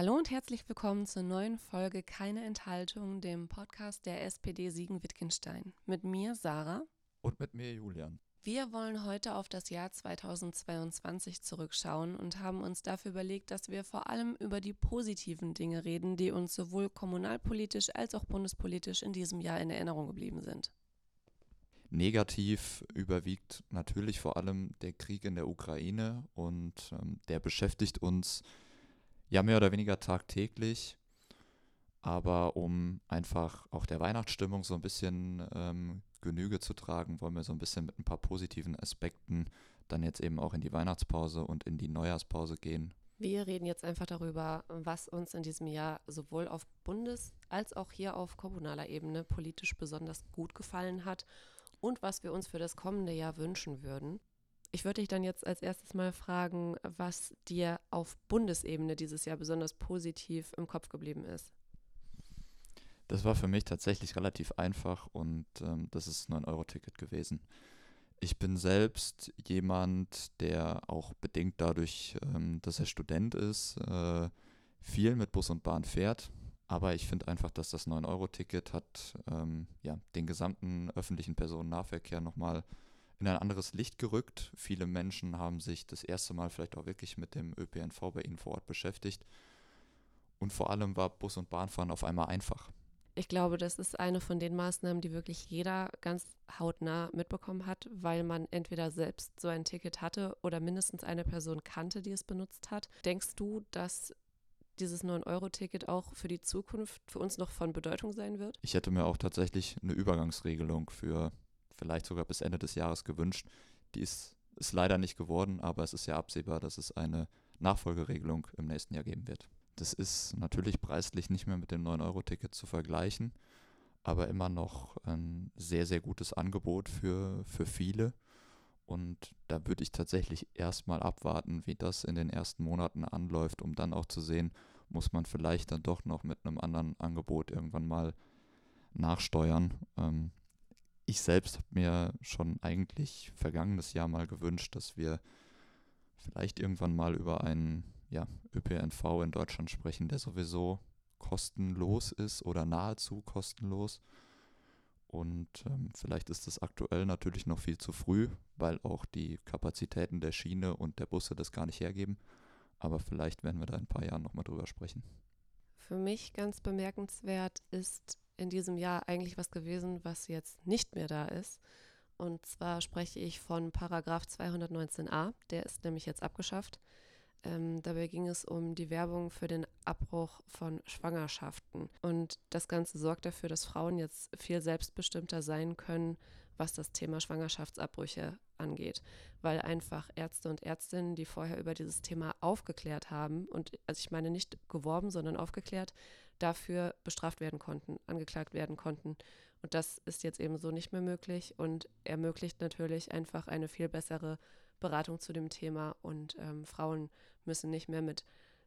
Hallo und herzlich willkommen zur neuen Folge Keine Enthaltung, dem Podcast der SPD Siegen-Wittgenstein. Mit mir Sarah. Und mit mir Julian. Wir wollen heute auf das Jahr 2022 zurückschauen und haben uns dafür überlegt, dass wir vor allem über die positiven Dinge reden, die uns sowohl kommunalpolitisch als auch bundespolitisch in diesem Jahr in Erinnerung geblieben sind. Negativ überwiegt natürlich vor allem der Krieg in der Ukraine und ähm, der beschäftigt uns ja mehr oder weniger tagtäglich. Aber um einfach auch der Weihnachtsstimmung so ein bisschen ähm, Genüge zu tragen, wollen wir so ein bisschen mit ein paar positiven Aspekten dann jetzt eben auch in die Weihnachtspause und in die Neujahrspause gehen. Wir reden jetzt einfach darüber, was uns in diesem Jahr sowohl auf Bundes- als auch hier auf kommunaler Ebene politisch besonders gut gefallen hat und was wir uns für das kommende Jahr wünschen würden. Ich würde dich dann jetzt als erstes mal fragen, was dir auf Bundesebene dieses Jahr besonders positiv im Kopf geblieben ist. Das war für mich tatsächlich relativ einfach und ähm, das ist ein 9-Euro-Ticket gewesen. Ich bin selbst jemand, der auch bedingt dadurch, ähm, dass er Student ist, äh, viel mit Bus und Bahn fährt. Aber ich finde einfach, dass das 9-Euro-Ticket hat ähm, ja, den gesamten öffentlichen Personennahverkehr nochmal in ein anderes Licht gerückt. Viele Menschen haben sich das erste Mal vielleicht auch wirklich mit dem ÖPNV bei ihnen vor Ort beschäftigt. Und vor allem war Bus- und Bahnfahren auf einmal einfach. Ich glaube, das ist eine von den Maßnahmen, die wirklich jeder ganz hautnah mitbekommen hat, weil man entweder selbst so ein Ticket hatte oder mindestens eine Person kannte, die es benutzt hat. Denkst du, dass dieses 9-Euro-Ticket auch für die Zukunft für uns noch von Bedeutung sein wird? Ich hätte mir auch tatsächlich eine Übergangsregelung für vielleicht sogar bis Ende des Jahres gewünscht. Die ist, ist leider nicht geworden, aber es ist ja absehbar, dass es eine Nachfolgeregelung im nächsten Jahr geben wird. Das ist natürlich preislich nicht mehr mit dem 9-Euro-Ticket zu vergleichen, aber immer noch ein sehr, sehr gutes Angebot für, für viele. Und da würde ich tatsächlich erstmal abwarten, wie das in den ersten Monaten anläuft, um dann auch zu sehen, muss man vielleicht dann doch noch mit einem anderen Angebot irgendwann mal nachsteuern. Ähm, ich selbst habe mir schon eigentlich vergangenes Jahr mal gewünscht, dass wir vielleicht irgendwann mal über einen ja, ÖPNV in Deutschland sprechen, der sowieso kostenlos ist oder nahezu kostenlos. Und ähm, vielleicht ist es aktuell natürlich noch viel zu früh, weil auch die Kapazitäten der Schiene und der Busse das gar nicht hergeben. Aber vielleicht werden wir da in ein paar Jahren nochmal drüber sprechen. Für mich ganz bemerkenswert ist in diesem Jahr eigentlich was gewesen, was jetzt nicht mehr da ist. Und zwar spreche ich von Paragraph 219a, der ist nämlich jetzt abgeschafft. Ähm, dabei ging es um die Werbung für den Abbruch von Schwangerschaften. Und das Ganze sorgt dafür, dass Frauen jetzt viel selbstbestimmter sein können, was das Thema Schwangerschaftsabbrüche angeht, weil einfach Ärzte und Ärztinnen, die vorher über dieses Thema aufgeklärt haben, und also ich meine nicht geworben, sondern aufgeklärt, dafür bestraft werden konnten, angeklagt werden konnten. Und das ist jetzt eben so nicht mehr möglich und ermöglicht natürlich einfach eine viel bessere Beratung zu dem Thema und ähm, Frauen müssen nicht mehr mit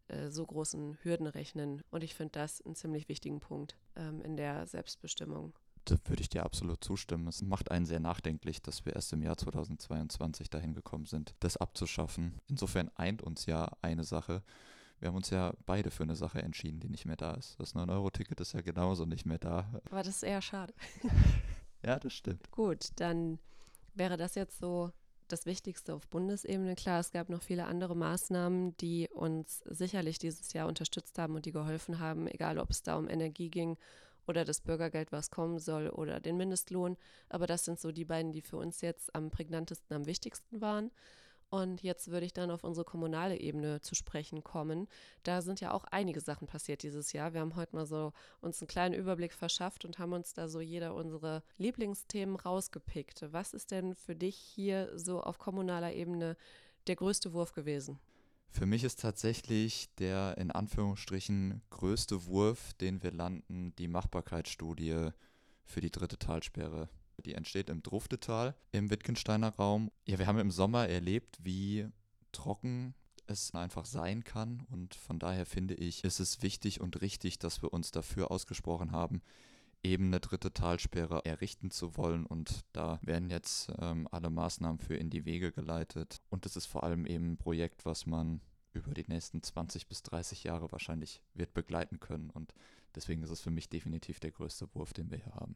äh, so großen Hürden rechnen. Und ich finde das einen ziemlich wichtigen Punkt ähm, in der Selbstbestimmung. Da würde ich dir absolut zustimmen. Es macht einen sehr nachdenklich, dass wir erst im Jahr 2022 dahin gekommen sind, das abzuschaffen. Insofern eint uns ja eine Sache. Wir haben uns ja beide für eine Sache entschieden, die nicht mehr da ist. Das 9-Euro-Ticket ist ja genauso nicht mehr da. Aber das ist eher schade. ja, das stimmt. Gut, dann wäre das jetzt so das Wichtigste auf Bundesebene. Klar, es gab noch viele andere Maßnahmen, die uns sicherlich dieses Jahr unterstützt haben und die geholfen haben, egal ob es da um Energie ging oder das Bürgergeld, was kommen soll, oder den Mindestlohn. Aber das sind so die beiden, die für uns jetzt am prägnantesten, am wichtigsten waren. Und jetzt würde ich dann auf unsere kommunale Ebene zu sprechen kommen. Da sind ja auch einige Sachen passiert dieses Jahr. Wir haben heute mal so uns einen kleinen Überblick verschafft und haben uns da so jeder unsere Lieblingsthemen rausgepickt. Was ist denn für dich hier so auf kommunaler Ebene der größte Wurf gewesen? Für mich ist tatsächlich der in Anführungsstrichen größte Wurf, den wir landen, die Machbarkeitsstudie für die dritte Talsperre die entsteht im Druftetal im Wittgensteiner Raum. Ja, wir haben im Sommer erlebt, wie trocken es einfach sein kann. Und von daher finde ich, ist es wichtig und richtig, dass wir uns dafür ausgesprochen haben, eben eine dritte Talsperre errichten zu wollen. Und da werden jetzt ähm, alle Maßnahmen für in die Wege geleitet. Und es ist vor allem eben ein Projekt, was man über die nächsten 20 bis 30 Jahre wahrscheinlich wird begleiten können. Und deswegen ist es für mich definitiv der größte Wurf, den wir hier haben.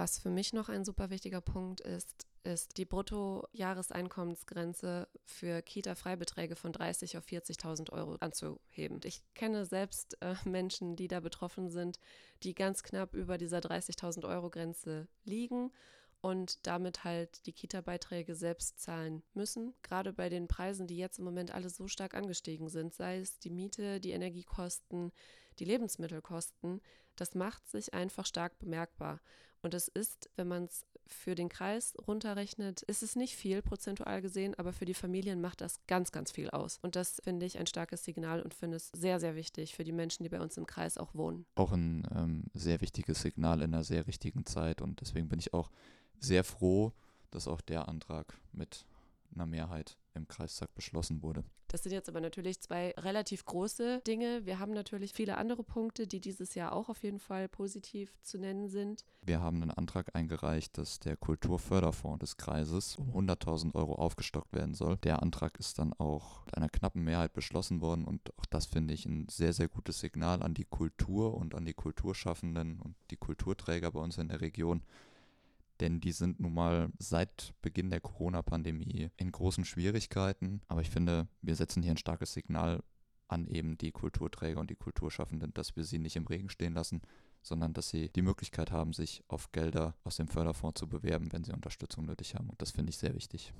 Was für mich noch ein super wichtiger Punkt ist, ist die Bruttojahreseinkommensgrenze für Kita-Freibeträge von 30 auf 40.000 Euro anzuheben. Ich kenne selbst äh, Menschen, die da betroffen sind, die ganz knapp über dieser 30.000 Euro Grenze liegen und damit halt die Kita-Beiträge selbst zahlen müssen. Gerade bei den Preisen, die jetzt im Moment alle so stark angestiegen sind, sei es die Miete, die Energiekosten, die Lebensmittelkosten, das macht sich einfach stark bemerkbar. Und es ist, wenn man es für den Kreis runterrechnet, ist es nicht viel prozentual gesehen, aber für die Familien macht das ganz, ganz viel aus. Und das finde ich ein starkes Signal und finde es sehr, sehr wichtig für die Menschen, die bei uns im Kreis auch wohnen. Auch ein ähm, sehr wichtiges Signal in einer sehr richtigen Zeit und deswegen bin ich auch sehr froh, dass auch der Antrag mit einer Mehrheit im Kreistag beschlossen wurde. Das sind jetzt aber natürlich zwei relativ große Dinge. Wir haben natürlich viele andere Punkte, die dieses Jahr auch auf jeden Fall positiv zu nennen sind. Wir haben einen Antrag eingereicht, dass der Kulturförderfonds des Kreises um 100.000 Euro aufgestockt werden soll. Der Antrag ist dann auch mit einer knappen Mehrheit beschlossen worden und auch das finde ich ein sehr, sehr gutes Signal an die Kultur und an die Kulturschaffenden und die Kulturträger bei uns in der Region denn die sind nun mal seit Beginn der Corona-Pandemie in großen Schwierigkeiten. Aber ich finde, wir setzen hier ein starkes Signal an eben die Kulturträger und die Kulturschaffenden, dass wir sie nicht im Regen stehen lassen, sondern dass sie die Möglichkeit haben, sich auf Gelder aus dem Förderfonds zu bewerben, wenn sie Unterstützung nötig haben. Und das finde ich sehr wichtig.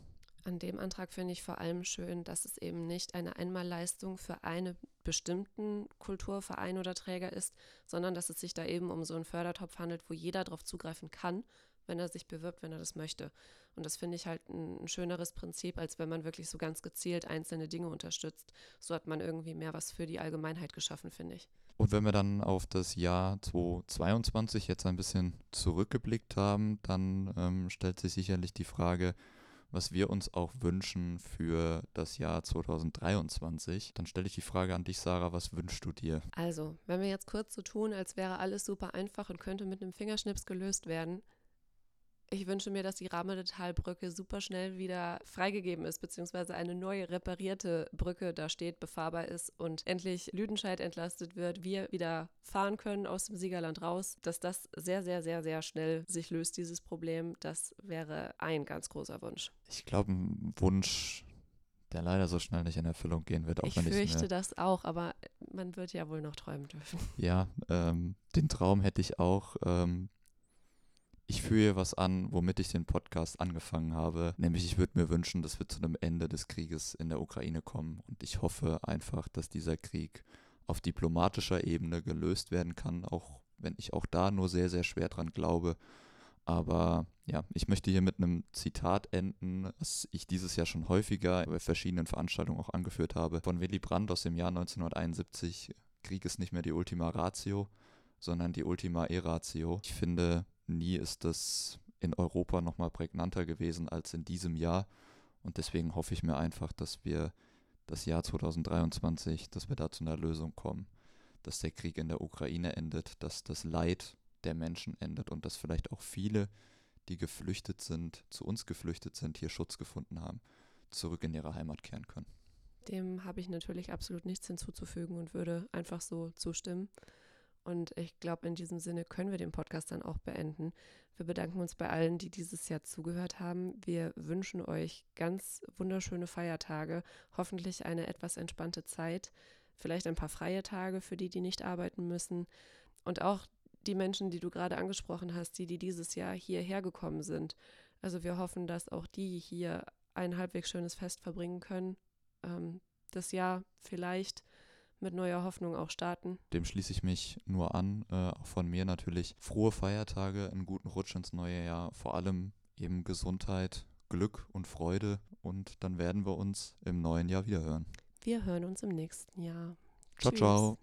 An dem Antrag finde ich vor allem schön, dass es eben nicht eine Einmalleistung für einen bestimmten Kulturverein oder Träger ist, sondern dass es sich da eben um so einen Fördertopf handelt, wo jeder darauf zugreifen kann wenn er sich bewirbt, wenn er das möchte. Und das finde ich halt ein, ein, schöneres Prinzip, als wenn man wirklich so ganz gezielt einzelne Dinge unterstützt. So hat man irgendwie mehr was für die Allgemeinheit geschaffen, finde ich. Und wenn wir dann auf das Jahr 2022 jetzt ein bisschen zurückgeblickt haben, dann ähm, stellt sich sicherlich die Frage, was wir uns auch wünschen für das Jahr 2023. Dann stelle ich die Frage an dich, Sarah, was wünschst du dir? Also, wenn wir jetzt kurz so tun, als wäre alles super einfach und könnte mit einem Fingerschnips gelöst werden, ich wünsche mir, dass die Rahmendetalbrücke super schnell wieder freigegeben ist, beziehungsweise eine neue reparierte Brücke da steht, befahrbar ist und endlich Lüdenscheid entlastet wird, wir wieder fahren können aus dem Siegerland raus, dass das sehr, sehr, sehr, sehr schnell sich löst, dieses Problem. Das wäre ein ganz großer Wunsch. Ich glaube, ein Wunsch, der leider so schnell nicht in Erfüllung gehen wird. Auch ich wenn fürchte das auch, aber man wird ja wohl noch träumen dürfen. Ja, ähm, den Traum hätte ich auch. Ähm, ich führe was an, womit ich den Podcast angefangen habe. Nämlich, ich würde mir wünschen, dass wir zu einem Ende des Krieges in der Ukraine kommen. Und ich hoffe einfach, dass dieser Krieg auf diplomatischer Ebene gelöst werden kann, auch wenn ich auch da nur sehr, sehr schwer dran glaube. Aber ja, ich möchte hier mit einem Zitat enden, was ich dieses Jahr schon häufiger bei verschiedenen Veranstaltungen auch angeführt habe, von Willy Brandt aus dem Jahr 1971. Krieg ist nicht mehr die Ultima Ratio, sondern die Ultima Eratio. Ich finde, nie ist das in Europa nochmal prägnanter gewesen als in diesem Jahr. Und deswegen hoffe ich mir einfach, dass wir das Jahr 2023, dass wir da zu einer Lösung kommen, dass der Krieg in der Ukraine endet, dass das Leid der Menschen endet und dass vielleicht auch viele, die geflüchtet sind, zu uns geflüchtet sind, hier Schutz gefunden haben, zurück in ihre Heimat kehren können. Dem habe ich natürlich absolut nichts hinzuzufügen und würde einfach so zustimmen. Und ich glaube, in diesem Sinne können wir den Podcast dann auch beenden. Wir bedanken uns bei allen, die dieses Jahr zugehört haben. Wir wünschen euch ganz wunderschöne Feiertage, hoffentlich eine etwas entspannte Zeit, vielleicht ein paar freie Tage für die, die nicht arbeiten müssen. Und auch die Menschen, die du gerade angesprochen hast, die, die dieses Jahr hierher gekommen sind. Also wir hoffen, dass auch die hier ein halbwegs schönes Fest verbringen können. Ähm, das Jahr vielleicht mit neuer Hoffnung auch starten. Dem schließe ich mich nur an. Äh, auch von mir natürlich frohe Feiertage, einen guten Rutsch ins neue Jahr. Vor allem eben Gesundheit, Glück und Freude. Und dann werden wir uns im neuen Jahr wieder hören. Wir hören uns im nächsten Jahr. Ciao, Tschüss. ciao.